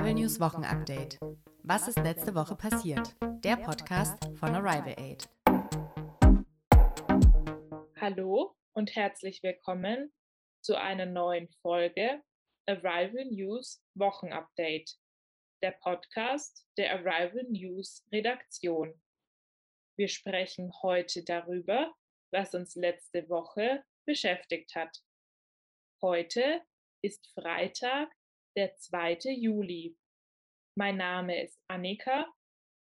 Arrival News Wochenupdate. Was ist letzte Woche passiert? Der Podcast von Arrival Aid. Hallo und herzlich willkommen zu einer neuen Folge Arrival News Wochenupdate, der Podcast der Arrival News Redaktion. Wir sprechen heute darüber, was uns letzte Woche beschäftigt hat. Heute ist Freitag, der 2. Juli. Mein Name ist Annika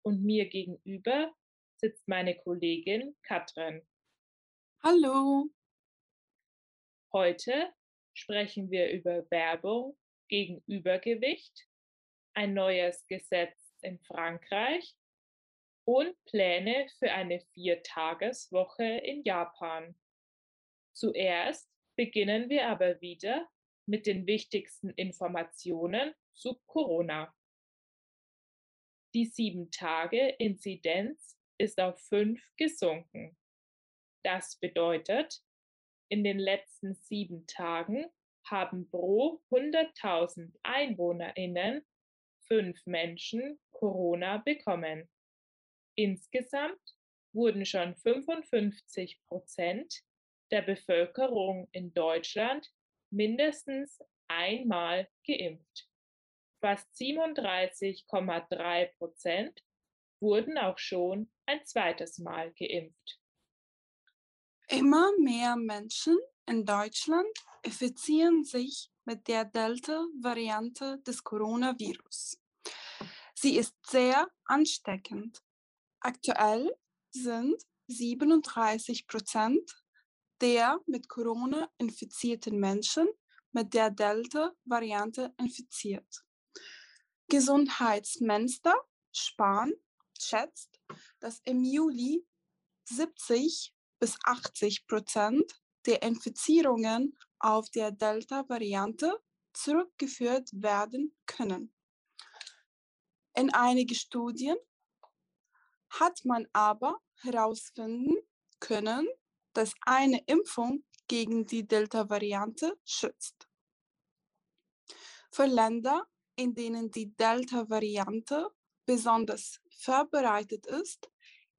und mir gegenüber sitzt meine Kollegin Katrin. Hallo. Heute sprechen wir über Werbung gegen Übergewicht, ein neues Gesetz in Frankreich und Pläne für eine Viertageswoche in Japan. Zuerst beginnen wir aber wieder mit den wichtigsten Informationen zu Corona. Die 7-Tage-Inzidenz ist auf 5 gesunken. Das bedeutet, in den letzten sieben Tagen haben pro 100.000 EinwohnerInnen fünf Menschen Corona bekommen. Insgesamt wurden schon 55 Prozent der Bevölkerung in Deutschland mindestens einmal geimpft. Fast 37,3 Prozent wurden auch schon ein zweites Mal geimpft. Immer mehr Menschen in Deutschland infizieren sich mit der Delta-Variante des Coronavirus. Sie ist sehr ansteckend. Aktuell sind 37 Prozent der mit Corona infizierten Menschen mit der Delta-Variante infiziert. Gesundheitsminister Spahn schätzt, dass im Juli 70 bis 80 Prozent der Infizierungen auf der Delta-Variante zurückgeführt werden können. In einigen Studien hat man aber herausfinden können, dass eine Impfung gegen die Delta-Variante schützt. Für Länder, in denen die Delta-Variante besonders verbreitet ist,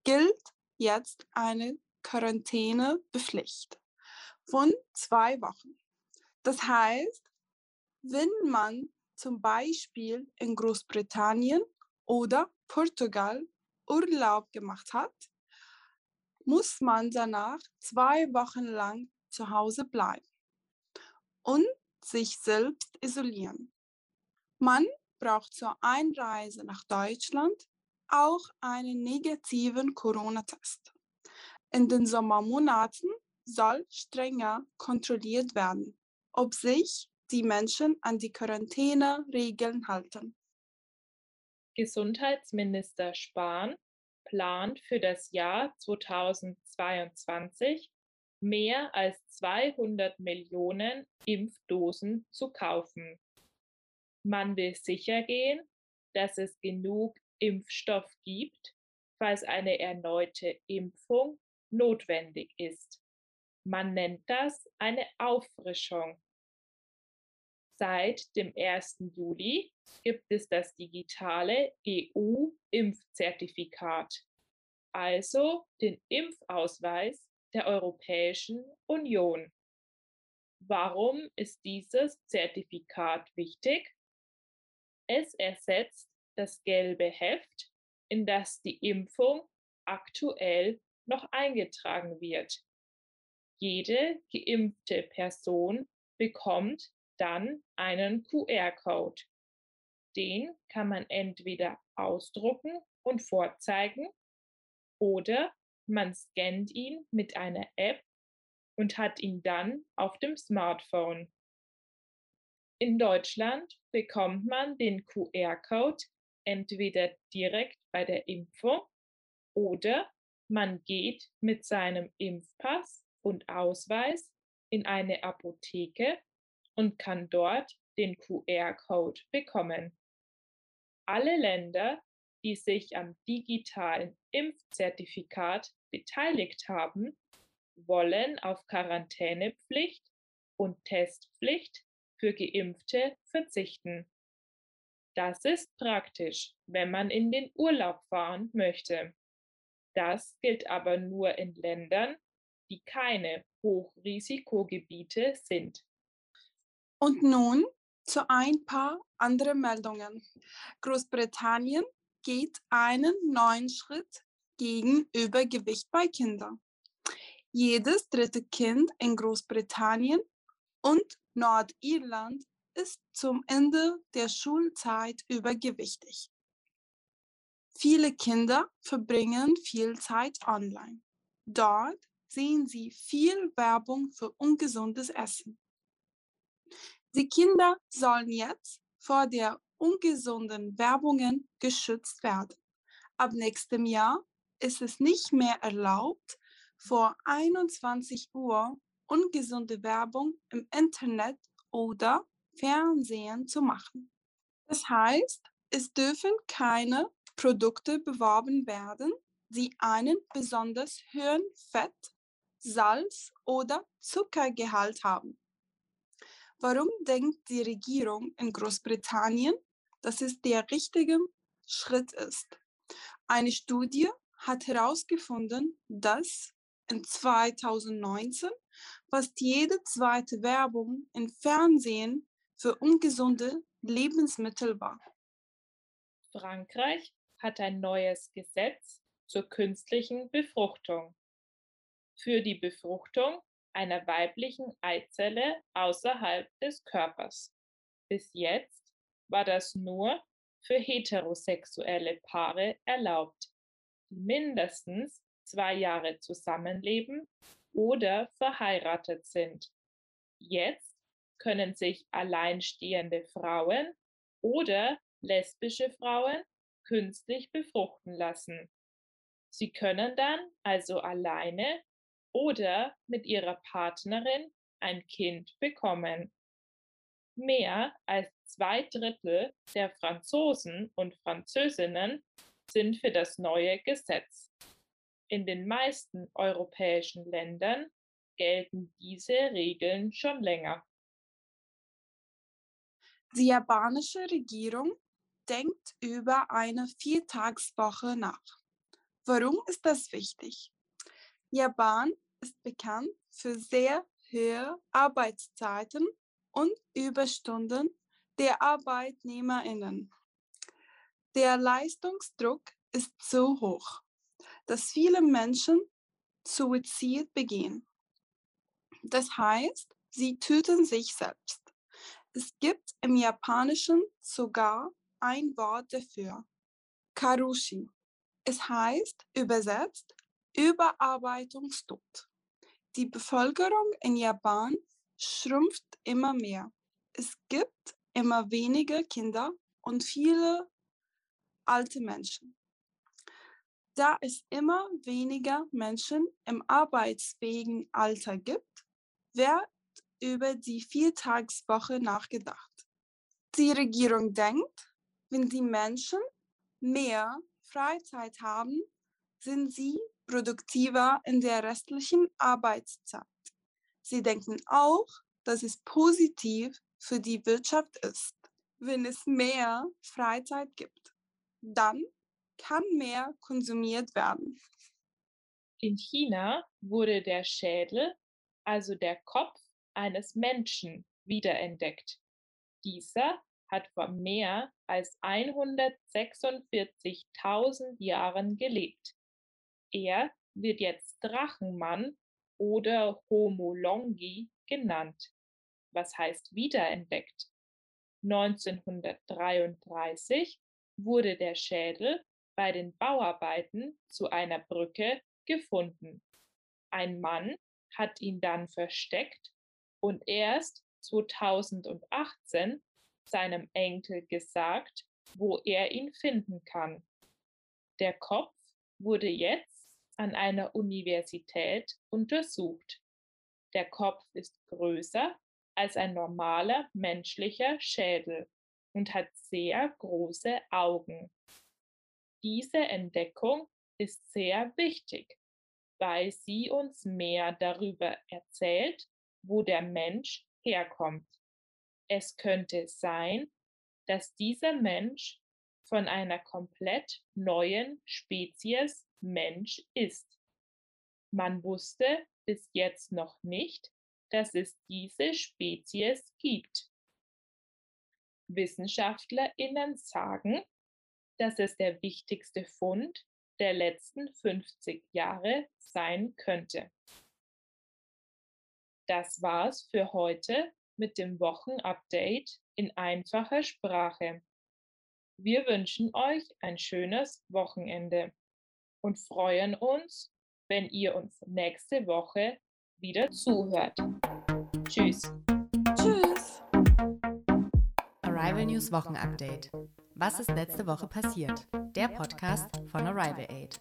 gilt jetzt eine Quarantänepflicht von zwei Wochen. Das heißt, wenn man zum Beispiel in Großbritannien oder Portugal Urlaub gemacht hat, muss man danach zwei Wochen lang zu Hause bleiben und sich selbst isolieren. Man braucht zur Einreise nach Deutschland auch einen negativen Corona-Test. In den Sommermonaten soll strenger kontrolliert werden, ob sich die Menschen an die Quarantäneregeln halten. Gesundheitsminister Spahn plant für das Jahr 2022 mehr als 200 Millionen Impfdosen zu kaufen. Man will sichergehen, dass es genug Impfstoff gibt, falls eine erneute Impfung notwendig ist. Man nennt das eine Auffrischung. Seit dem 1. Juli gibt es das digitale EU-Impfzertifikat, also den Impfausweis der Europäischen Union. Warum ist dieses Zertifikat wichtig? Es ersetzt das gelbe Heft, in das die Impfung aktuell noch eingetragen wird. Jede geimpfte Person bekommt dann einen QR-Code. Den kann man entweder ausdrucken und vorzeigen oder man scannt ihn mit einer App und hat ihn dann auf dem Smartphone. In Deutschland bekommt man den QR-Code entweder direkt bei der Impfung oder man geht mit seinem Impfpass und Ausweis in eine Apotheke und kann dort den QR-Code bekommen. Alle Länder, die sich am digitalen Impfzertifikat beteiligt haben, wollen auf Quarantänepflicht und Testpflicht für Geimpfte verzichten. Das ist praktisch, wenn man in den Urlaub fahren möchte. Das gilt aber nur in Ländern, die keine Hochrisikogebiete sind. Und nun zu ein paar anderen Meldungen. Großbritannien geht einen neuen Schritt gegen Übergewicht bei Kindern. Jedes dritte Kind in Großbritannien und Nordirland ist zum Ende der Schulzeit übergewichtig. Viele Kinder verbringen viel Zeit online. Dort sehen sie viel Werbung für ungesundes Essen. Die Kinder sollen jetzt vor der ungesunden Werbungen geschützt werden. Ab nächstem Jahr ist es nicht mehr erlaubt, vor 21 Uhr ungesunde Werbung im Internet oder Fernsehen zu machen. Das heißt, es dürfen keine Produkte beworben werden, die einen besonders hohen Fett, Salz oder Zuckergehalt haben. Warum denkt die Regierung in Großbritannien, dass es der richtige Schritt ist? Eine Studie hat herausgefunden, dass in 2019 fast jede zweite Werbung im Fernsehen für ungesunde Lebensmittel war. Frankreich hat ein neues Gesetz zur künstlichen Befruchtung. Für die Befruchtung einer weiblichen Eizelle außerhalb des Körpers. Bis jetzt war das nur für heterosexuelle Paare erlaubt, die mindestens zwei Jahre zusammenleben oder verheiratet sind. Jetzt können sich alleinstehende Frauen oder lesbische Frauen künstlich befruchten lassen. Sie können dann also alleine oder mit ihrer Partnerin ein Kind bekommen. Mehr als zwei Drittel der Franzosen und Französinnen sind für das neue Gesetz. In den meisten europäischen Ländern gelten diese Regeln schon länger. Die japanische Regierung denkt über eine Viertagswoche nach. Warum ist das wichtig? Japan ist bekannt für sehr hohe Arbeitszeiten und Überstunden der Arbeitnehmerinnen. Der Leistungsdruck ist so hoch, dass viele Menschen Suizid begehen. Das heißt, sie töten sich selbst. Es gibt im Japanischen sogar ein Wort dafür, Karushi. Es heißt übersetzt Überarbeitungstod. Die Bevölkerung in Japan schrumpft immer mehr. Es gibt immer weniger Kinder und viele alte Menschen. Da es immer weniger Menschen im arbeitsfähigen Alter gibt, wird über die Viertagswoche nachgedacht. Die Regierung denkt, wenn die Menschen mehr Freizeit haben, sind sie produktiver in der restlichen Arbeitszeit. Sie denken auch, dass es positiv für die Wirtschaft ist, wenn es mehr Freizeit gibt. Dann kann mehr konsumiert werden. In China wurde der Schädel, also der Kopf eines Menschen, wiederentdeckt. Dieser hat vor mehr als 146.000 Jahren gelebt. Er wird jetzt Drachenmann oder Homo longi genannt, was heißt wiederentdeckt. 1933 wurde der Schädel bei den Bauarbeiten zu einer Brücke gefunden. Ein Mann hat ihn dann versteckt und erst 2018 seinem Enkel gesagt, wo er ihn finden kann. Der Kopf wurde jetzt an einer Universität untersucht. Der Kopf ist größer als ein normaler menschlicher Schädel und hat sehr große Augen. Diese Entdeckung ist sehr wichtig, weil sie uns mehr darüber erzählt, wo der Mensch herkommt. Es könnte sein, dass dieser Mensch von einer komplett neuen Spezies Mensch ist. Man wusste bis jetzt noch nicht, dass es diese Spezies gibt. Wissenschaftlerinnen sagen, dass es der wichtigste Fund der letzten 50 Jahre sein könnte. Das war's für heute mit dem Wochenupdate in einfacher Sprache. Wir wünschen euch ein schönes Wochenende und freuen uns, wenn ihr uns nächste Woche wieder zuhört. Tschüss. Tschüss. Arrival News Wochenupdate. Was ist letzte Woche passiert? Der Podcast von Arrival Aid.